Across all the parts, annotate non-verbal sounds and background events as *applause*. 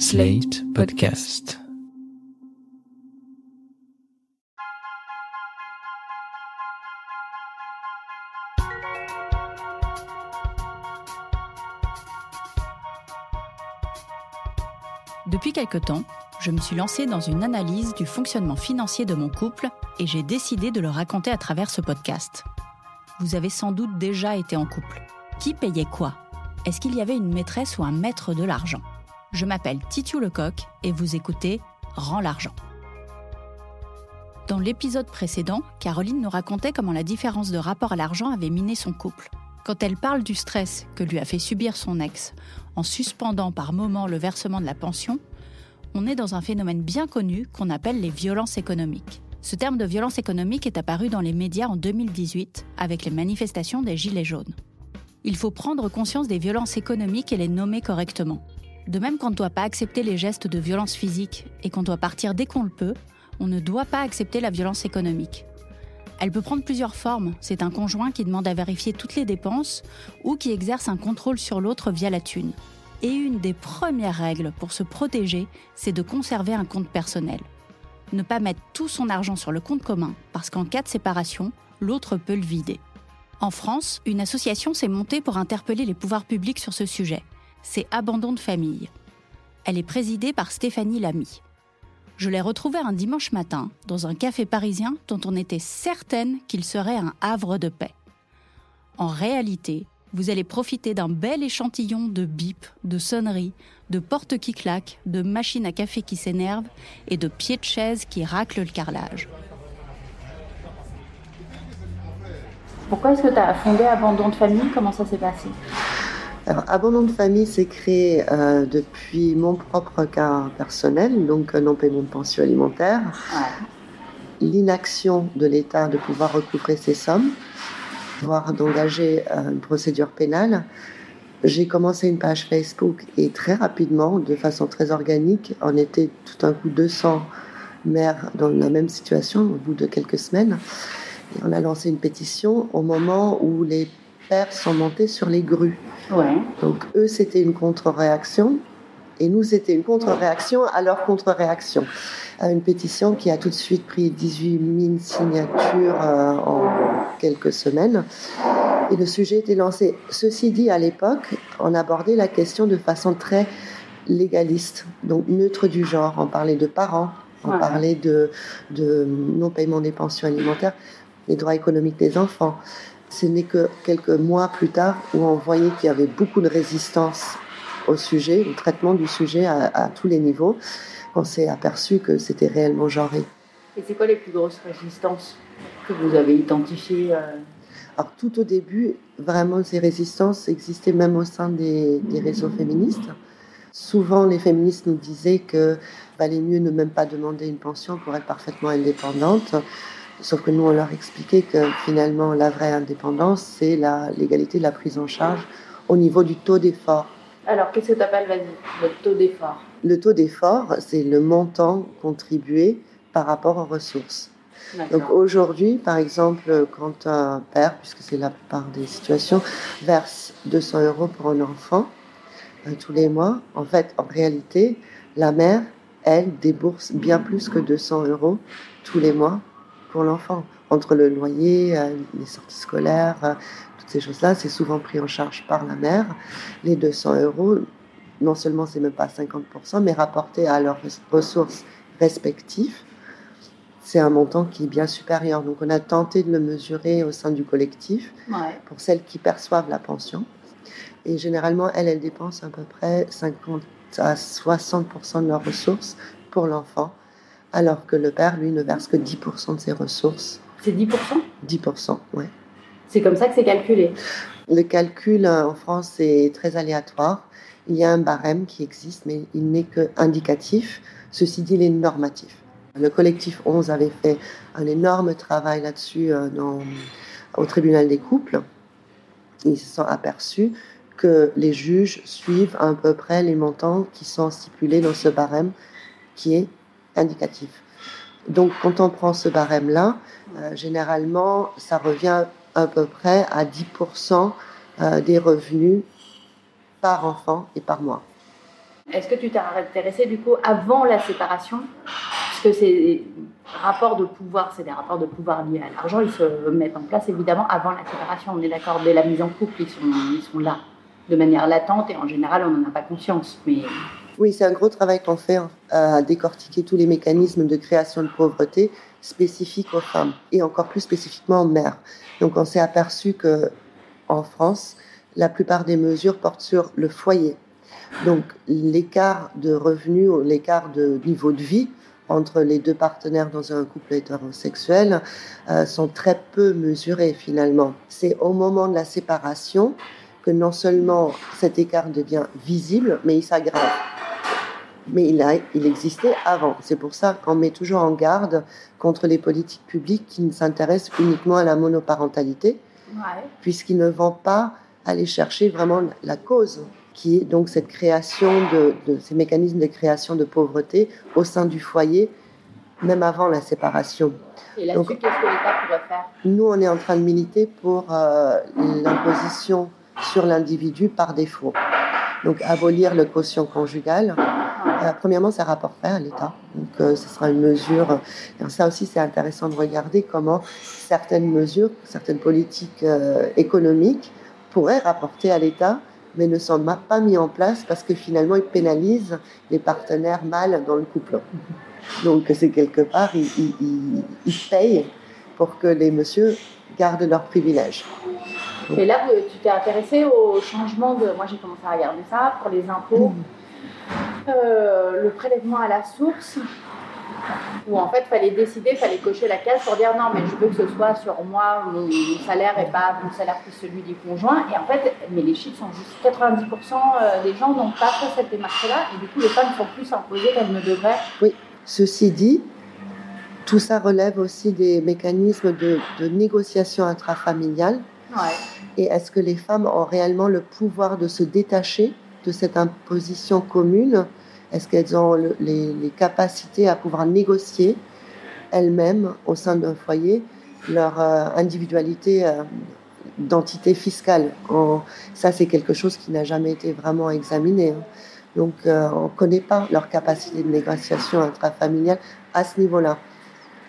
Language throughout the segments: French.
Slate Podcast. Depuis quelque temps, je me suis lancée dans une analyse du fonctionnement financier de mon couple et j'ai décidé de le raconter à travers ce podcast. Vous avez sans doute déjà été en couple. Qui payait quoi? Est-ce qu'il y avait une maîtresse ou un maître de l'argent? Je m'appelle Titiou Lecoq et vous écoutez Rends l'argent. Dans l'épisode précédent, Caroline nous racontait comment la différence de rapport à l'argent avait miné son couple. Quand elle parle du stress que lui a fait subir son ex en suspendant par moments le versement de la pension, on est dans un phénomène bien connu qu'on appelle les violences économiques. Ce terme de violence économique est apparu dans les médias en 2018 avec les manifestations des Gilets jaunes. Il faut prendre conscience des violences économiques et les nommer correctement. De même qu'on ne doit pas accepter les gestes de violence physique et qu'on doit partir dès qu'on le peut, on ne doit pas accepter la violence économique. Elle peut prendre plusieurs formes. C'est un conjoint qui demande à vérifier toutes les dépenses ou qui exerce un contrôle sur l'autre via la thune. Et une des premières règles pour se protéger, c'est de conserver un compte personnel. Ne pas mettre tout son argent sur le compte commun, parce qu'en cas de séparation, l'autre peut le vider. En France, une association s'est montée pour interpeller les pouvoirs publics sur ce sujet. C'est Abandon de famille. Elle est présidée par Stéphanie Lamy. Je l'ai retrouvée un dimanche matin dans un café parisien dont on était certaine qu'il serait un havre de paix. En réalité, vous allez profiter d'un bel échantillon de bip, de sonneries, de portes qui claquent, de machines à café qui s'énervent et de pieds de chaise qui raclent le carrelage. Pourquoi est-ce que tu as fondé Abandon de famille? Comment ça s'est passé? Alors, Abandon de famille s'est créé euh, depuis mon propre cas personnel, donc un non-paiement de pension alimentaire, l'inaction de l'État de pouvoir recouvrer ces sommes, voire d'engager euh, une procédure pénale. J'ai commencé une page Facebook et très rapidement, de façon très organique, on était tout un coup 200 mères dans la même situation au bout de quelques semaines. Et on a lancé une pétition au moment où les pères sont montés sur les grues. Ouais. Donc eux, c'était une contre-réaction. Et nous, c'était une contre-réaction à leur contre-réaction. À une pétition qui a tout de suite pris 18 000 signatures euh, en quelques semaines. Et le sujet était lancé. Ceci dit, à l'époque, on abordait la question de façon très légaliste, donc neutre du genre. On parlait de parents, on Ouais. parlait de, de non-paiement des pensions alimentaires, les droits économiques des enfants. Ce n'est que quelques mois plus tard où on voyait qu'il y avait beaucoup de résistance au sujet, au traitement du sujet à, à tous les niveaux, qu'on s'est aperçu que c'était réellement genré. Et c'est quoi les plus grosses résistances que vous avez identifiées euh? Alors tout au début, vraiment ces résistances existaient même au sein des, des réseaux féministes. Souvent, les féministes nous disaient que valait mieux ne même pas demander une pension pour être parfaitement indépendante. Sauf que nous, on leur expliquait que finalement, la vraie indépendance, c'est la l'égalité de la prise en charge au niveau du taux d'effort. Alors, qu'est-ce que tu appelles, vas-y, le taux d'effort? Le taux d'effort, c'est le montant contribué par rapport aux ressources. Donc aujourd'hui, par exemple, quand un père, puisque c'est la plupart des situations, verse 200 euros pour un enfant euh, tous les mois, en fait, en réalité, la mère, elle, débourse bien plus que 200 euros tous les mois pour l'enfant. Entre le loyer, euh, les sorties scolaires, euh, toutes ces choses-là, c'est souvent pris en charge par la mère. Les 200 euros, non seulement c'est même pas 50%, mais rapporté à leurs ressources respectives, c'est un montant qui est bien supérieur. Donc on a tenté de le mesurer au sein du collectif Ouais. pour celles qui perçoivent la pension. Et généralement, elles, elles dépensent à peu près 50 à 60% de leurs ressources pour l'enfant, alors que le père, lui, ne verse que 10% de ses ressources. C'est 10% 10%, ouais. C'est comme ça que c'est calculé? Le calcul euh, en France est très aléatoire. Il y a un barème qui existe, mais il n'est que indicatif. Ceci dit, il est normatif. Le collectif 11 avait fait un énorme travail là-dessus euh, au tribunal des couples. Ils se sont aperçus que les juges suivent à peu près les montants qui sont stipulés dans ce barème qui est indicatif. Donc, quand on prend ce barème-là, euh, généralement, ça revient à peu près à 10% euh, des revenus par enfant et par mois. Est-ce que tu t'es intéressé du coup avant la séparation? Parce que ces rapports de pouvoir, c'est des rapports de pouvoir liés à l'argent, ils se mettent en place évidemment avant la séparation. On est d'accord, dès la mise en couple, ils sont, ils sont là de manière latente et en général on n'en a pas conscience. Mais oui, c'est un gros travail qu'on fait hein, à décortiquer tous les mécanismes de création de pauvreté spécifiques aux femmes et encore plus spécifiquement aux mères. Donc on s'est aperçu que en France, la plupart des mesures portent sur le foyer. Donc l'écart de revenus l'écart de niveau de vie entre les deux partenaires dans un couple hétérosexuel euh, sont très peu mesurés finalement. C'est au moment de la séparation que non seulement cet écart devient visible, mais il s'aggrave. Mais il, a, il existait avant. C'est pour ça qu'on met toujours en garde contre les politiques publiques qui ne s'intéressent uniquement à la monoparentalité, puisqu'ils ne vont pas aller chercher vraiment la cause, qui est donc cette création de, ces mécanismes de création de pauvreté au sein du foyer, même avant la séparation. Et là-dessus, qu'est-ce que l'État pourrait faire? Nous, on est en train de militer pour euh, l'imposition sur l'individu par défaut. Donc abolir le quotient conjugal. Euh, premièrement, ça rapporterait à l'État. Donc euh, ce sera une mesure. Et ça aussi, c'est intéressant de regarder comment certaines mesures, certaines politiques euh, économiques pourraient rapporter à l'État, mais ne sont pas mis en place parce que finalement, ils pénalisent les partenaires mâles dans le couple. Donc c'est quelque part, ils, payent pour que les messieurs gardent leurs privilèges. Et là, tu t'es intéressé au changement de. Moi, j'ai commencé à regarder ça pour les impôts. Euh, le prélèvement à la source, où en fait, il fallait décider, il fallait cocher la case pour dire non, mais je veux que ce soit sur moi, mon, salaire et pas mon salaire plus celui du conjoint. Et en fait, mais les chiffres sont juste 90% euh, des gens n'ont pas fait cette démarche-là, et du coup, les femmes sont plus imposées qu'elles ne devraient. Oui, ceci dit, tout ça relève aussi des mécanismes de, de négociation intrafamiliale. Ouais. Et est-ce que les femmes ont réellement le pouvoir de se détacher de cette imposition commune Est-ce qu'elles ont les, capacités à pouvoir négocier elles-mêmes au sein d'un foyer leur euh, individualité euh, d'entité fiscale? Ça, c'est quelque chose qui n'a jamais été vraiment examiné. Hein. Donc, euh, on ne connaît pas leur capacité de négociation intrafamiliale à ce niveau-là.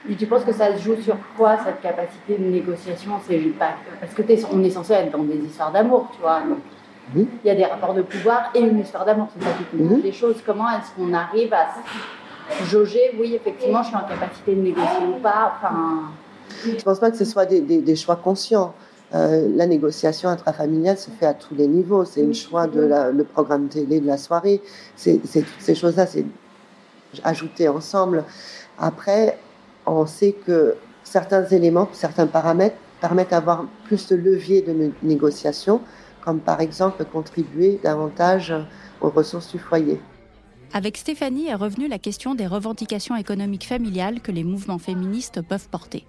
Et tu penses que ça se joue sur quoi cette capacité de négociation? C'est pas parce que es, on est censé être dans des histoires d'amour, tu vois. Il y a des rapports de pouvoir et une histoire d'amour, c'est ça qui compte les choses. Comment est-ce qu'on arrive à jauger Oui, effectivement, je suis en capacité de négocier ou pas. Enfin. Je ne pense pas que ce soit des, des, choix conscients. Euh, la négociation intrafamiliale se fait à tous les niveaux. C'est le choix de la, le programme télé de la soirée. C'est toutes ces choses-là, c'est ajouté ensemble. Après, on sait que certains éléments, certains paramètres permettent d'avoir plus de levier de négociation, comme par exemple contribuer davantage aux ressources du foyer. Avec Stéphanie est revenue la question des revendications économiques familiales que les mouvements féministes peuvent porter.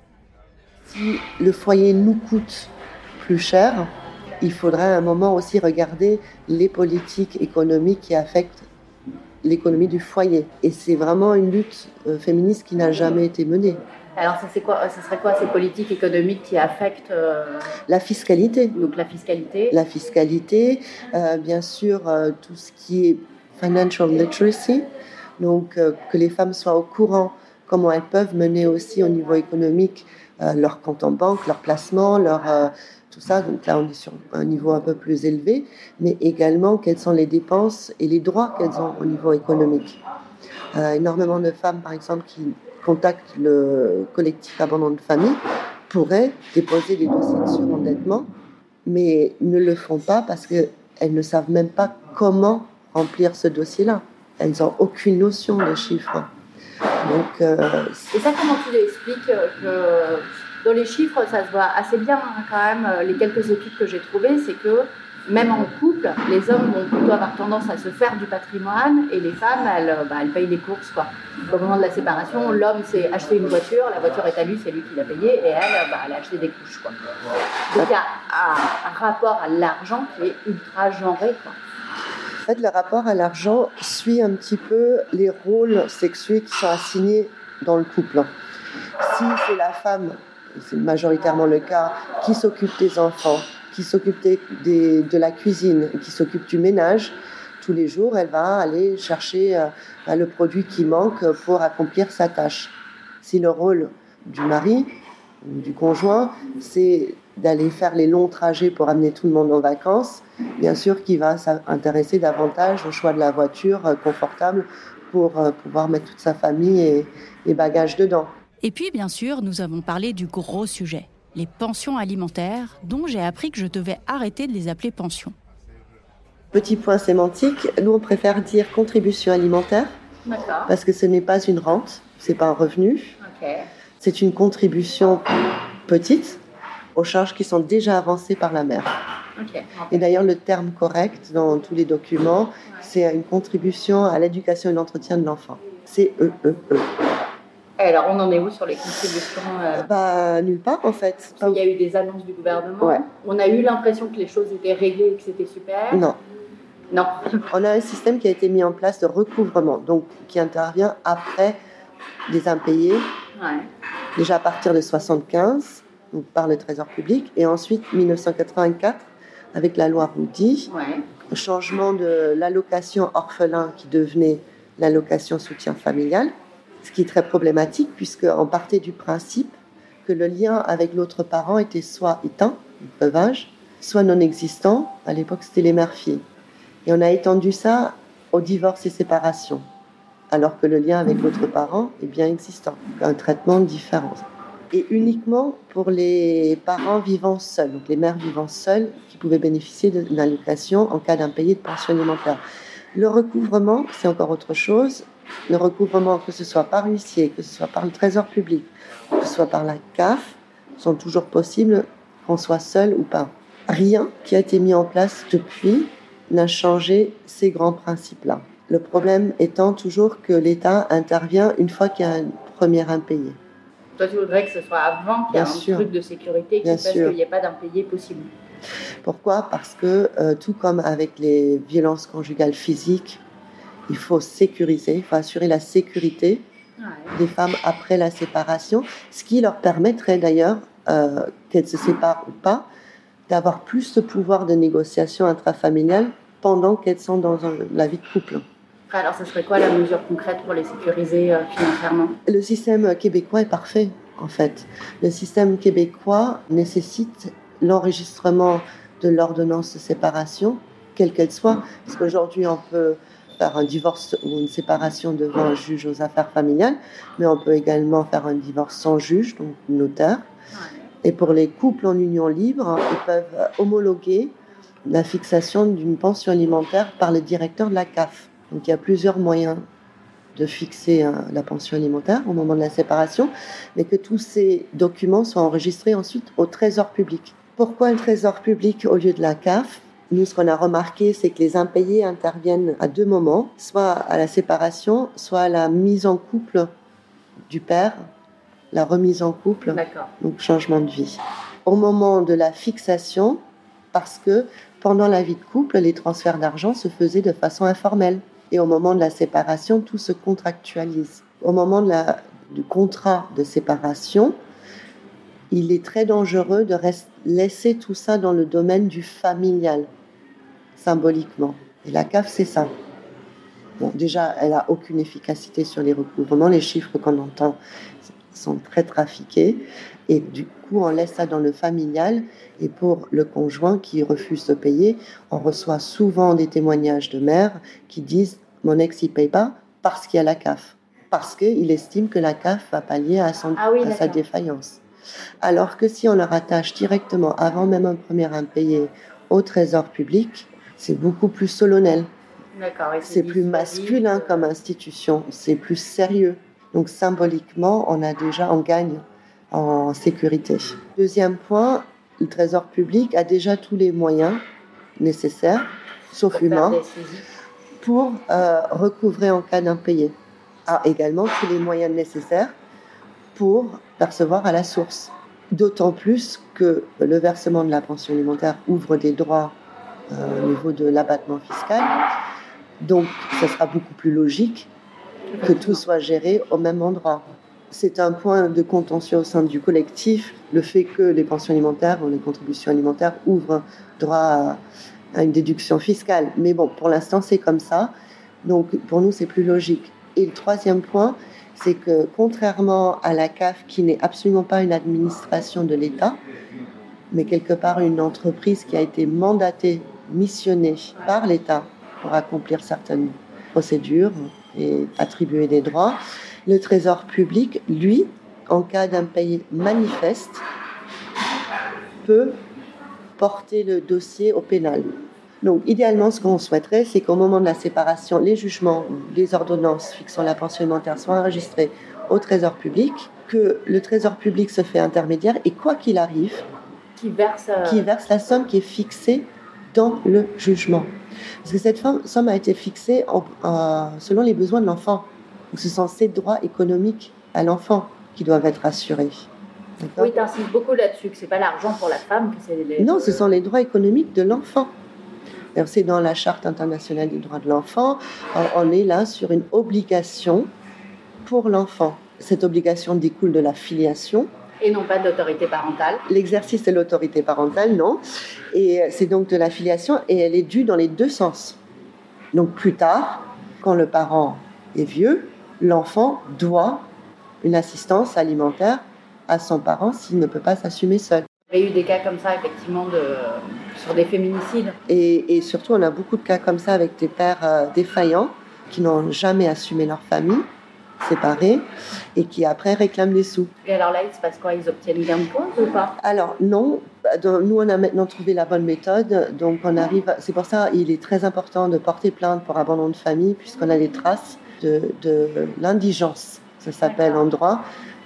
Si le foyer nous coûte plus cher, il faudrait à un moment aussi regarder les politiques économiques qui affectent l'économie du foyer. Et c'est vraiment une lutte euh, féministe qui n'a jamais été menée. Alors, ça, quoi, ça serait quoi ces politiques économiques qui affectent euh, La fiscalité. Donc, la fiscalité? La fiscalité, euh, bien sûr, tout ce qui est financial literacy, donc que les femmes soient au courant comment elles peuvent mener aussi au niveau économique leur compte en banque, leur placement, leur tout ça. Donc là, on est sur un niveau un peu plus élevé, mais également quelles sont les dépenses et les droits qu'elles ont au niveau économique. Euh, énormément de femmes, par exemple, qui contactent le collectif abandon de famille pourraient déposer des dossiers de surendettement, mais ne le font pas parce qu'elles ne savent même pas comment remplir ce dossier-là. Elles n'ont aucune notion de chiffres. Donc, euh, et ça, comment tu l'expliques que dans les chiffres, ça se voit assez bien hein, quand même. Euh, les quelques études que j'ai trouvées, c'est que même en couple, les hommes vont plutôt avoir tendance à se faire du patrimoine et les femmes, elles, euh, bah, payent les courses. Quoi. Au moment de la séparation, l'homme s'est acheté une voiture, la voiture est à lui, c'est lui qui l'a payée, et elle, bah, elle a acheté des couches. Quoi. Donc il y a un, rapport à l'argent qui est ultra genré. En fait, le rapport à l'argent suit un petit peu les rôles sexuels qui sont assignés dans le couple. Si c'est la femme c'est majoritairement le cas, qui s'occupe des enfants, qui s'occupe de la cuisine, qui s'occupe du ménage, tous les jours, elle va aller chercher euh, bah, le produit qui manque pour accomplir sa tâche. Si le rôle du mari du conjoint, c'est d'aller faire les longs trajets pour amener tout le monde en vacances, bien sûr qu'il va s'intéresser davantage au choix de la voiture euh, confortable pour euh, pouvoir mettre toute sa famille et les bagages dedans. Et puis, bien sûr, nous avons parlé du gros sujet, les pensions alimentaires, dont j'ai appris que je devais arrêter de les appeler pensions. Petit point sémantique, nous on préfère dire contribution alimentaire parce que ce n'est pas une rente, c'est pas un revenu. C'est une contribution petite aux charges qui sont déjà avancées par la mère. Et d'ailleurs, le terme correct dans tous les documents, c'est une contribution à l'éducation et l'entretien de l'enfant. C'est E, E, E. Alors, on en est où sur les contributions euh? Bah, nulle part en fait. Il y a eu des annonces du gouvernement. On a eu l'impression que les choses étaient réglées et que c'était super. Non. Non. *laughs* On a un système qui a été mis en place de recouvrement, donc qui intervient après des impayés. Déjà à partir de 75, donc par le Trésor public, et ensuite 1984 avec la loi Roudy, ouais. changement de l'allocation orphelin qui devenait l'allocation soutien familial, ce qui est très problématique puisqu'on partait du principe que le lien avec l'autre parent était soit éteint, veuvage, soit non existant. À l'époque, c'était les mères-filles. Et on a étendu ça au divorce et séparation, alors que le lien avec l'autre parent est bien existant, un traitement différent. Et uniquement pour les parents vivant seuls, donc les mères vivant seules, qui pouvaient bénéficier d'une allocation en cas d'impayé de pension alimentaire. Le recouvrement, c'est encore autre chose. Le recouvrement, que ce soit par l'huissier, que ce soit par le Trésor public, que ce soit par la CAF, sont toujours possibles qu'on soit seul ou pas. Rien qui a été mis en place depuis n'a changé ces grands principes-là. Le problème étant toujours que l'État intervient une fois qu'il y a un premier impayé. Toi, tu voudrais que ce soit avant qu'il y ait un truc de sécurité qui fasse qu'il n'y ait pas d'impayé possible. Pourquoi? Parce que euh, tout comme avec les violences conjugales physiques, il faut sécuriser, il faut assurer la sécurité des femmes après la séparation, ce qui leur permettrait d'ailleurs, euh, qu'elles se séparent ou pas, d'avoir plus de pouvoir de négociation intrafamiliale pendant qu'elles sont dans la vie de couple. Alors, ce serait quoi la mesure concrète pour les sécuriser euh, financièrement? Le système québécois est parfait, en fait. Le système québécois nécessite l'enregistrement de l'ordonnance de séparation, quelle qu'elle soit, parce qu'aujourd'hui, on peut faire un divorce ou une séparation devant un juge aux affaires familiales, mais on peut également faire un divorce sans juge, donc notaire. Et pour les couples en union libre, ils peuvent homologuer la fixation d'une pension alimentaire par le directeur de la CAF. Donc il y a plusieurs moyens de fixer hein, la pension alimentaire au moment de la séparation, mais que tous ces documents soient enregistrés ensuite au Trésor public. Pourquoi le Trésor public au lieu de la CAF? Nous, ce qu'on a remarqué, c'est que les impayés interviennent à deux moments, soit à la séparation, soit à la mise en couple du père, la remise en couple, donc changement de vie. Au moment de la fixation, parce que pendant la vie de couple, les transferts d'argent se faisaient de façon informelle. Et au moment de la séparation, tout se contractualise. Au moment de la, du contrat de séparation, il est très dangereux de laisser tout ça dans le domaine du familial, symboliquement. Et la CAF, c'est ça. Bon, déjà, elle n'a aucune efficacité sur les recouvrements. Les chiffres qu'on entend sont très trafiqués. Et du coup, on laisse ça dans le familial. Et pour le conjoint qui refuse de payer, on reçoit souvent des témoignages de mères qui disent Mon ex, il paye pas parce qu'il y a la CAF. Parce qu'il estime que la CAF va pallier à, son, ah à sa défaillance. Alors que si on le rattache directement, avant même un premier impayé, au trésor public, c'est beaucoup plus solennel. C'est plus masculin comme institution, c'est plus sérieux. Donc symboliquement, on a déjà, on gagne en sécurité. Deuxième point, le Trésor public a déjà tous les moyens nécessaires, sauf humains, pour euh, recouvrer en cas d'impayé. A également tous les moyens nécessaires pour percevoir à la source. D'autant plus que le versement de la pension alimentaire ouvre des droits euh, au niveau de l'abattement fiscal. Donc, ce sera beaucoup plus logique que tout soit géré au même endroit. C'est un point de contentieux au sein du collectif, le fait que les pensions alimentaires ou les contributions alimentaires ouvrent droit à une déduction fiscale. Mais bon, pour l'instant, c'est comme ça. Donc, pour nous, c'est plus logique. Et le troisième point, c'est que contrairement à la CAF, qui n'est absolument pas une administration de l'État, mais quelque part une entreprise qui a été mandatée, missionnée par l'État pour accomplir certaines procédures et attribuer des droits, le Trésor public, lui, en cas d'un pays manifeste, peut porter le dossier au pénal. Donc, idéalement, ce qu'on souhaiterait, c'est qu'au moment de la séparation, les jugements, les ordonnances fixant la pension alimentaire soient enregistrés au Trésor public, que le Trésor public se fait intermédiaire et quoi qu'il arrive, qui verse, euh, qui verse la somme qui est fixée dans le jugement. Parce que cette somme a été fixée selon les besoins de l'enfant. Donc, ce sont ses droits économiques à l'enfant qui doivent être assurés. Oui, tu insistes beaucoup là-dessus, que ce n'est pas l'argent pour la femme. Que c'est les... Non, ce sont les droits économiques de l'enfant. C'est dans la Charte internationale des droits de l'enfant. On est là sur une obligation pour l'enfant. Cette obligation découle de la filiation. Et non pas d'autorité parentale. L'exercice de l'autorité parentale, non. Et c'est donc de la filiation et elle est due dans les deux sens. Donc plus tard, quand le parent est vieux, l'enfant doit une assistance alimentaire à son parent s'il ne peut pas s'assumer seul. Il y a eu des cas comme ça, effectivement, de, sur des féminicides. Et, surtout, on a beaucoup de cas comme ça avec des pères euh, défaillants qui n'ont jamais assumé leur famille, séparés, et qui après réclament des sous. Et alors là, il se passe quoi? Ils obtiennent gain de cause ou pas? Alors non. Nous, on a maintenant trouvé la bonne méthode. Donc, on arrive. C'est pour ça il est très important de porter plainte pour abandon de famille, puisqu'on a les traces de, de l'indigence. Ça s'appelle en droit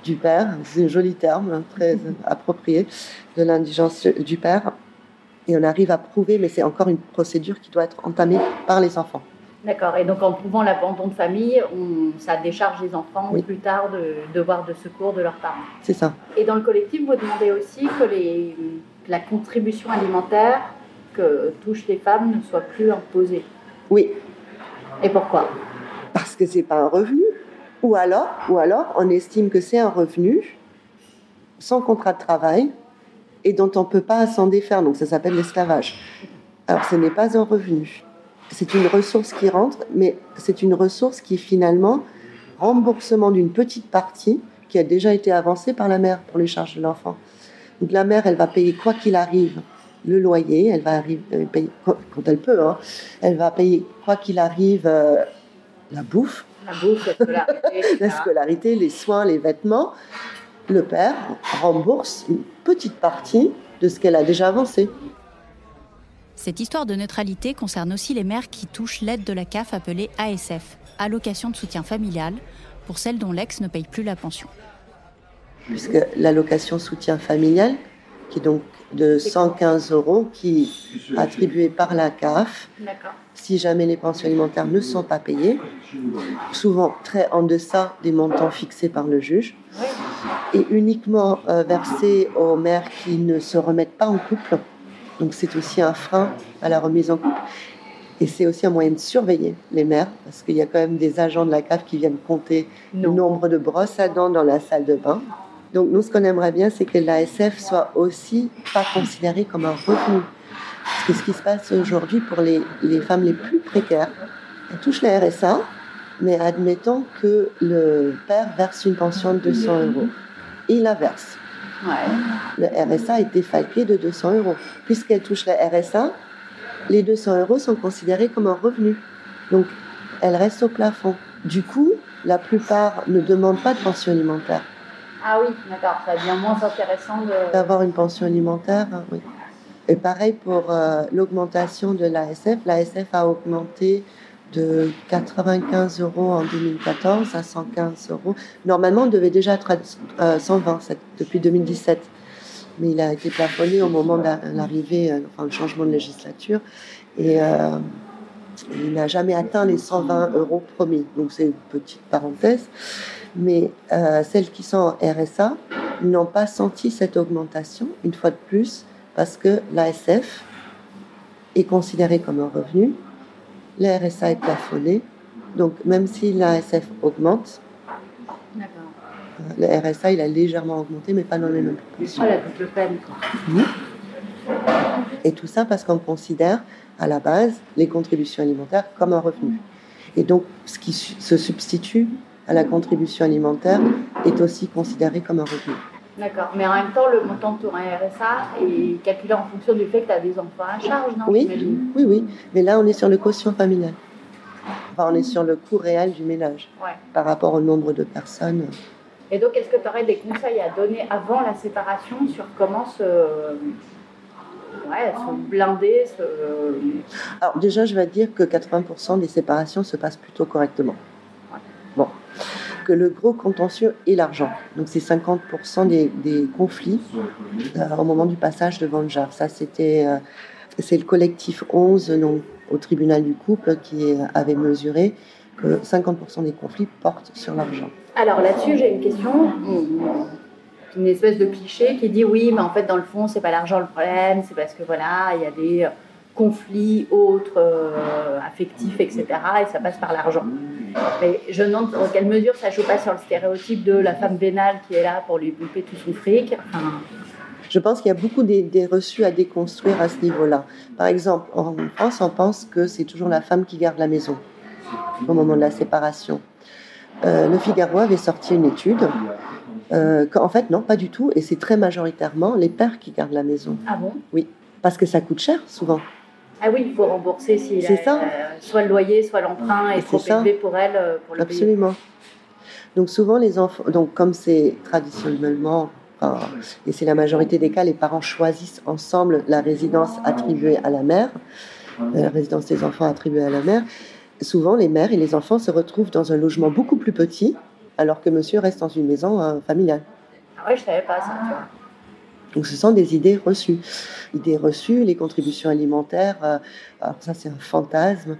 du père, c'est un joli terme, hein, très *laughs* approprié, de l'indigence du père. Et on arrive à prouver, mais c'est encore une procédure qui doit être entamée par les enfants. D'accord. Et donc en prouvant l'abandon de famille, on, ça décharge les enfants plus tard de devoir de secours de leurs parents. C'est ça. Et dans le collectif, vous demandez aussi que les, la contribution alimentaire que touchent les femmes ne soit plus imposée. Oui. Et pourquoi? Parce que c'est pas un revenu. Ou alors, ou alors, on estime que c'est un revenu sans contrat de travail et dont on ne peut pas s'en défaire. Donc ça s'appelle l'esclavage. Alors ce n'est pas un revenu. C'est une ressource qui rentre, mais c'est une ressource qui est finalement remboursement d'une petite partie qui a déjà été avancée par la mère pour les charges de l'enfant. Donc la mère, elle va payer quoi qu'il arrive le loyer, elle va euh, payer quand elle peut, hein, elle va payer quoi qu'il arrive euh, la bouffe, la *laughs* scolarité, les soins, les vêtements. Le père rembourse une petite partie de ce qu'elle a déjà avancé. Cette histoire de neutralité concerne aussi les mères qui touchent l'aide de la CAF appelée ASF, allocation de soutien familial, pour celles dont l'ex ne paye plus la pension. Puisque l'allocation soutien familial, qui est donc de 115 euros, qui est attribuée par la CAF, si jamais les pensions alimentaires ne sont pas payées, souvent très en deçà des montants fixés par le juge, et uniquement euh, versé aux mères qui ne se remettent pas en couple. Donc c'est aussi un frein à la remise en couple. Et c'est aussi un moyen de surveiller les mères, parce qu'il y a quand même des agents de la CAF qui viennent compter le nombre de brosses à dents dans la salle de bain. Donc nous, ce qu'on aimerait bien, c'est que l'ASF soit aussi pas considérée comme un revenu. Parce que ce qui se passe aujourd'hui pour les, les femmes les plus précaires, elles touchent la RSA, mais admettons que le père verse une pension de 200 euros. Il la verse. Le RSA est défalqué de 200 euros. Puisqu'elle touche la RSA, les 200 euros sont considérés comme un revenu. Donc, elle reste au plafond. Du coup, la plupart ne demandent pas de pension alimentaire. Ah oui, d'accord. Ça devient moins intéressant d'avoir une pension alimentaire. Oui. Et pareil pour euh, l'augmentation de l'ASF. L'ASF a augmenté de 95 euros en 2014 à 115 euros. Normalement, on devait déjà être à 120 euh, depuis 2017, mais il a été plafonné au moment de l'arrivée, euh, enfin le changement de législature, et il n'a jamais atteint les 120 euros promis. Donc c'est une petite parenthèse, mais celles qui sont en RSA n'ont pas senti cette augmentation, une fois de plus, parce que l'ASF est considérée comme un revenu le RSA est plafonné. Donc, même si l'ASF augmente, euh, le RSA, il a légèrement augmenté, mais pas dans les mêmes proportions. Ah, la double peine. Et tout ça parce qu'on considère à la base les contributions alimentaires comme un revenu. Et donc, ce qui se substitue à la contribution alimentaire est aussi considéré comme un revenu. D'accord, mais en même temps, le montant de ton RSA est calculé en fonction du fait que tu as des enfants à charge, non Oui, oui, oui. Mais là, on est sur le quotient familial. Enfin, on est sur le coût réel du ménage par rapport au nombre de personnes. Et donc, est-ce que tu aurais des conseils à donner avant la séparation sur comment se, ouais, se blinder se... Alors déjà, je vais dire que 80% des séparations se passent plutôt correctement. Que le gros contentieux est l'argent. Donc c'est 50% des, conflits euh, au moment du passage devant le. Ça, c'était, euh, c'est le collectif 11 donc, au tribunal du couple qui avait mesuré que 50% des conflits portent sur l'argent. Alors là-dessus, j'ai une question, une espèce de cliché qui dit oui, mais en fait, dans le fond, c'est pas l'argent le problème, c'est parce que voilà, il y a des conflits autres, euh, affectifs, etc. Et ça passe par l'argent. Mais je me demande dans quelle mesure ça joue pas sur le stéréotype de la femme vénale qui est là pour lui bouffer tout son fric. Je pense qu'il y a beaucoup des, reçus à déconstruire à ce niveau-là. Par exemple, en France, on pense que c'est toujours la femme qui garde la maison au moment de la séparation. Euh, le Figaro avait sorti une étude. Euh, en fait, non, pas du tout. Et c'est très majoritairement les pères qui gardent la maison. Ah bon? Oui, parce que ça coûte cher souvent. Ah oui, il faut rembourser si ça. soit le loyer, soit l'emprunt est, trop élevé pour elle. Euh, pour le Absolument. Donc souvent les enfants, donc comme c'est traditionnellement et c'est la majorité des cas, les parents choisissent ensemble la résidence attribuée à la mère, euh, la résidence des enfants attribuée à la mère. Souvent, les mères et les enfants se retrouvent dans un logement beaucoup plus petit, alors que monsieur reste dans une maison euh, familiale. Ah ouais, je savais pas ça, tu vois. Donc ce sont des idées reçues. Idées reçues, les contributions alimentaires, euh, alors ça c'est un fantasme,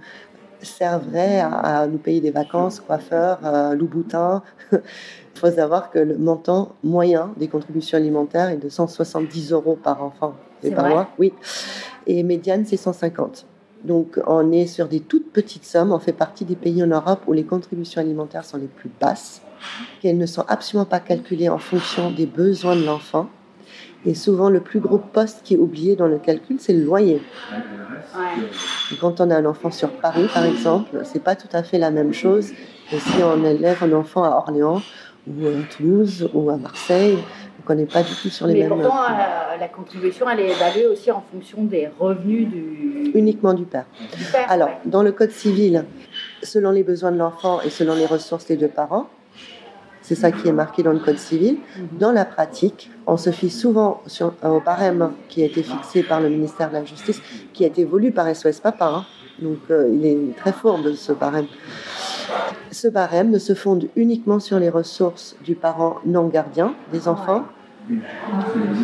serviraient à, nous payer des vacances, coiffeurs, euh, Louboutin. *laughs* Il faut savoir que le montant moyen des contributions alimentaires est de 170 euros par enfant et par mois. Oui. Et médiane, c'est 150. Donc on est sur des toutes petites sommes. On fait partie des pays en Europe où les contributions alimentaires sont les plus basses, qu'elles ne sont absolument pas calculées en fonction des besoins de l'enfant. Et souvent, le plus gros poste qui est oublié dans le calcul, c'est le loyer. Quand on a un enfant sur Paris, par exemple, c'est pas tout à fait la même chose que si on élève un enfant à Orléans ou à Toulouse ou à Marseille. Donc on n'est pas du tout sur les Mais mêmes. Mais pourtant, euh, la contribution, elle est évaluée aussi en fonction des revenus du. Uniquement du père. Alors, dans le code civil, selon les besoins de l'enfant et selon les ressources des deux parents, c'est ça qui est marqué dans le Code civil. Mhm. Dans la pratique, on se fie souvent sur, au barème qui a été fixé par le ministère de la Justice, qui a été voulu par SOS Papa. Hein. Donc euh, il est très fort de ce barème. Ce barème ne se fonde uniquement sur les ressources du parent non gardien des enfants.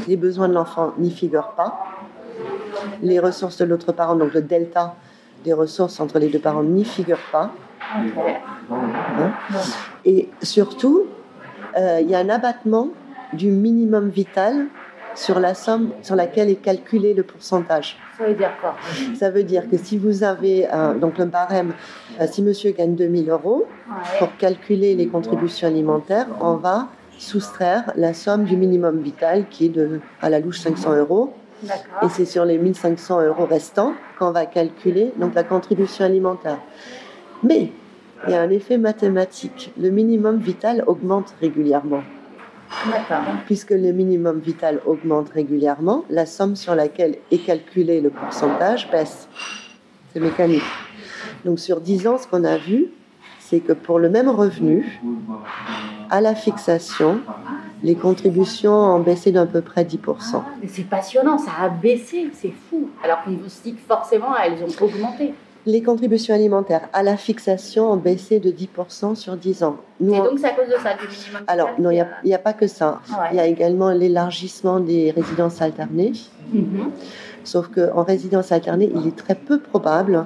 Les besoins de l'enfant n'y figurent pas. Les ressources de l'autre parent, donc le delta des ressources entre les deux parents, n'y figurent pas. Hein Et surtout, euh, il y a un abattement du minimum vital sur la somme sur laquelle est calculé le pourcentage. Ça veut dire quoi? Ça veut dire que si vous avez donc le barème, euh, si monsieur gagne 2000 euros, pour calculer les contributions alimentaires, on va soustraire la somme du minimum vital qui est de, à la louche 500 euros. Et c'est sur les 1500 euros restants qu'on va calculer donc la contribution alimentaire. Mais il y a un effet mathématique. Le minimum vital augmente régulièrement. Puisque le minimum vital augmente régulièrement, la somme sur laquelle est calculé le pourcentage baisse. C'est mécanique. Donc sur 10 ans, ce qu'on a vu, c'est que pour le même revenu, à la fixation, les contributions ont baissé d'à peu près 10%. C'est passionnant, ça a baissé, c'est fou. Alors qu'on se dit que forcément, elles ont augmenté. Les contributions alimentaires à la fixation ont baissé de 10% sur 10 ans. et donc c'est à cause de ça, du minimum Alors, non, il n'y a, pas que ça. Il y a également l'élargissement des résidences alternées. Mhm. Sauf qu'en résidence alternée, il est très peu probable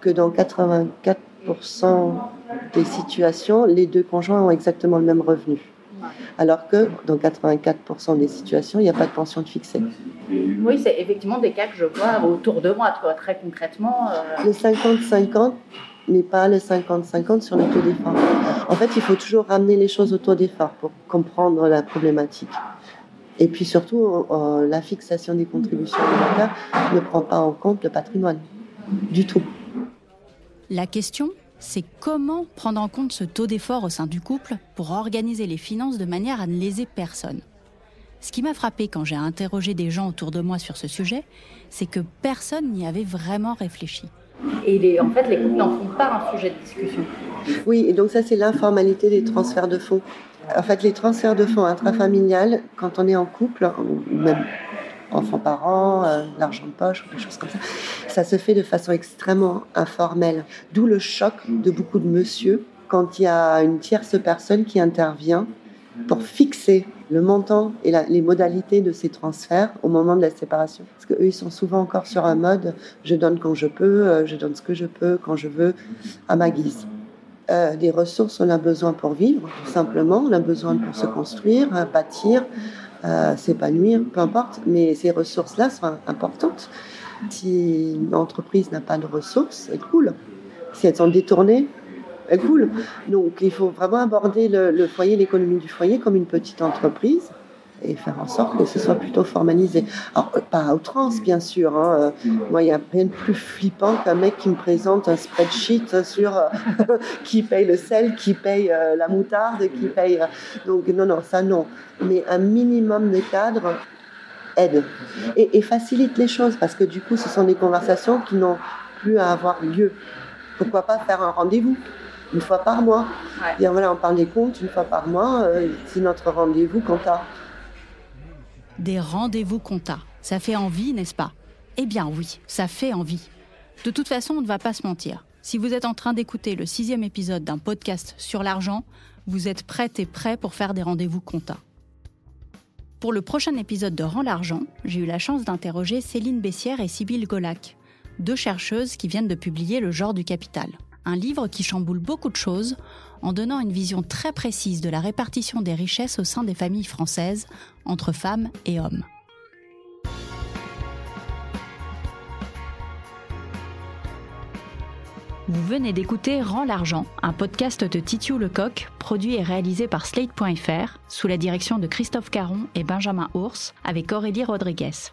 que dans 84% des situations, les deux conjoints ont exactement le même revenu alors que dans 84% des situations, il n'y a pas de pension de fixée. Oui, c'est effectivement des cas que je vois autour de moi, très concrètement. Euh. Le 50-50 n'est pas le 50-50 sur le taux d'effort. En fait, il faut toujours ramener les choses au taux d'effort pour comprendre la problématique. Et puis surtout, la fixation des contributions alimentaires ne prend pas en compte le patrimoine du tout. La question, c'est comment prendre en compte ce taux d'effort au sein du couple pour organiser les finances de manière à ne léser personne? Ce qui m'a frappé quand j'ai interrogé des gens autour de moi sur ce sujet, c'est que personne n'y avait vraiment réfléchi. Et en fait, les couples n'en font pas un sujet de discussion. Oui, et donc ça, c'est l'informalité des transferts de fonds. En fait, les transferts de fonds intrafamiliales, quand on est en couple, ou même enfants-parents, euh, l'argent de poche, des choses comme ça, ça se fait de façon extrêmement informelle. D'où le choc de beaucoup de monsieur quand il y a une tierce personne qui intervient pour fixer le montant et les modalités de ces transferts au moment de la séparation. Parce qu'eux, ils sont souvent encore sur un mode je donne quand je peux, euh, je donne ce que je peux, quand je veux, à ma guise. Euh, des ressources, on a besoin pour vivre, tout simplement. On a besoin pour se construire, bâtir, euh, s'épanouir, peu importe. Mais ces ressources-là sont importantes. Si une entreprise n'a pas de ressources, elle coule. Si elles sont détournées, coule. Donc il faut vraiment aborder le foyer, l'économie du foyer comme une petite entreprise et faire en sorte que ce soit plutôt formalisé. Alors, pas à outrance, bien sûr. Hein. Moi, il n'y a rien de plus flippant qu'un mec qui me présente un spreadsheet sur euh, *laughs* qui paye le sel, qui paye euh, la moutarde, qui paye. Euh, donc, non, non, ça, non. Mais un minimum de cadre aide et, facilite les choses parce que du coup, ce sont des conversations qui n'ont plus à avoir lieu. Pourquoi pas faire un rendez-vous? Une fois par mois. Dire voilà, on parle des comptes une fois par mois, c'est notre rendez-vous à des rendez-vous compta. Ça fait envie, n'est-ce pas? Eh bien oui, ça fait envie. De toute façon, on ne va pas se mentir. Si vous êtes en train d'écouter le sixième épisode d'un podcast sur l'argent, vous êtes prête et prêt pour faire des rendez-vous compta. Pour le prochain épisode de Rends l'argent, j'ai eu la chance d'interroger Céline Bessière et Sybille Golac, deux chercheuses qui viennent de publier Le genre du capital, un livre qui chamboule beaucoup de choses en donnant une vision très précise de la répartition des richesses au sein des familles françaises entre femmes et hommes. Vous venez d'écouter Rends l'argent, un podcast de Titiou Lecoq, produit et réalisé par Slate.fr, sous la direction de Christophe Caron et Benjamin Ours, avec Aurélie Rodriguez.